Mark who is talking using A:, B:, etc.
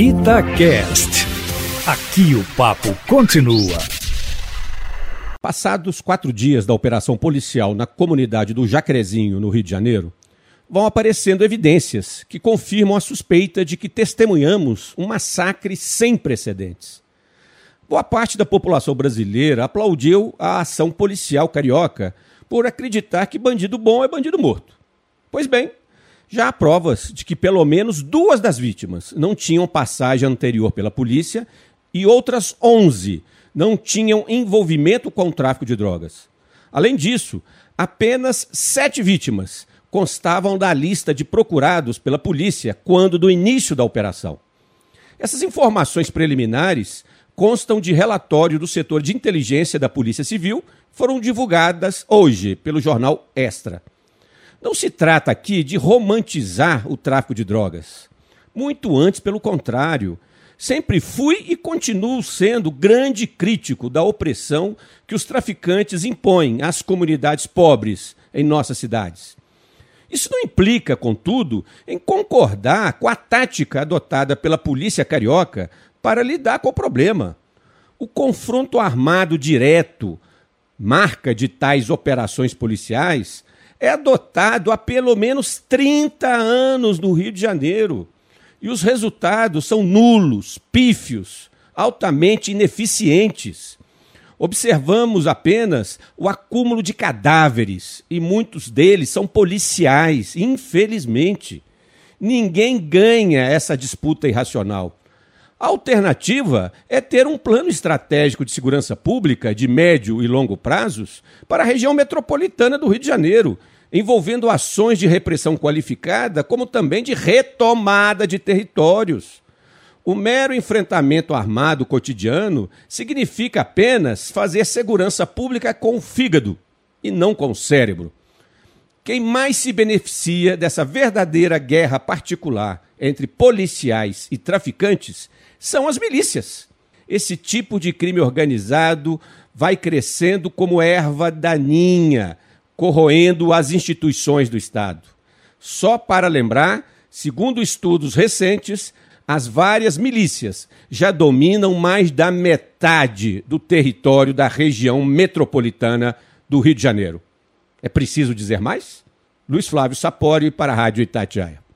A: Itacast. Aqui o papo continua.
B: Passados quatro dias da operação policial na comunidade do Jacarezinho, no Rio de Janeiro, vão aparecendo evidências que confirmam a suspeita de que testemunhamos um massacre sem precedentes. Boa parte da população brasileira aplaudiu a ação policial carioca por acreditar que bandido bom é bandido morto. Pois bem, já há provas de que pelo menos duas das vítimas não tinham passagem anterior pela polícia e outras 11 não tinham envolvimento com o tráfico de drogas. Além disso, apenas sete vítimas constavam da lista de procurados pela polícia quando do início da operação. Essas informações preliminares constam de relatório do setor de inteligência da Polícia Civil, foram divulgadas hoje pelo jornal Extra. Não se trata aqui de romantizar o tráfico de drogas. Muito antes, pelo contrário. Sempre fui e continuo sendo grande crítico da opressão que os traficantes impõem às comunidades pobres em nossas cidades. Isso não implica, contudo, em concordar com a tática adotada pela polícia carioca para lidar com o problema. O confronto armado direto, marca de tais operações policiais, é adotado há pelo menos 30 anos no Rio de Janeiro. E os resultados são nulos, pífios, altamente ineficientes. Observamos apenas o acúmulo de cadáveres, e muitos deles são policiais, infelizmente. Ninguém ganha essa disputa irracional. A alternativa é ter um plano estratégico de segurança pública de médio e longo prazos para a região metropolitana do Rio de Janeiro, envolvendo ações de repressão qualificada, como também de retomada de territórios. O mero enfrentamento armado cotidiano significa apenas fazer segurança pública com o fígado e não com o cérebro. Quem mais se beneficia dessa verdadeira guerra particular entre policiais e traficantes são as milícias. Esse tipo de crime organizado vai crescendo como erva daninha, corroendo as instituições do Estado. Só para lembrar, segundo estudos recentes, as várias milícias já dominam mais da metade do território da região metropolitana do Rio de Janeiro. É preciso dizer mais? Luiz Flávio Sapori para a Rádio Itatiaia.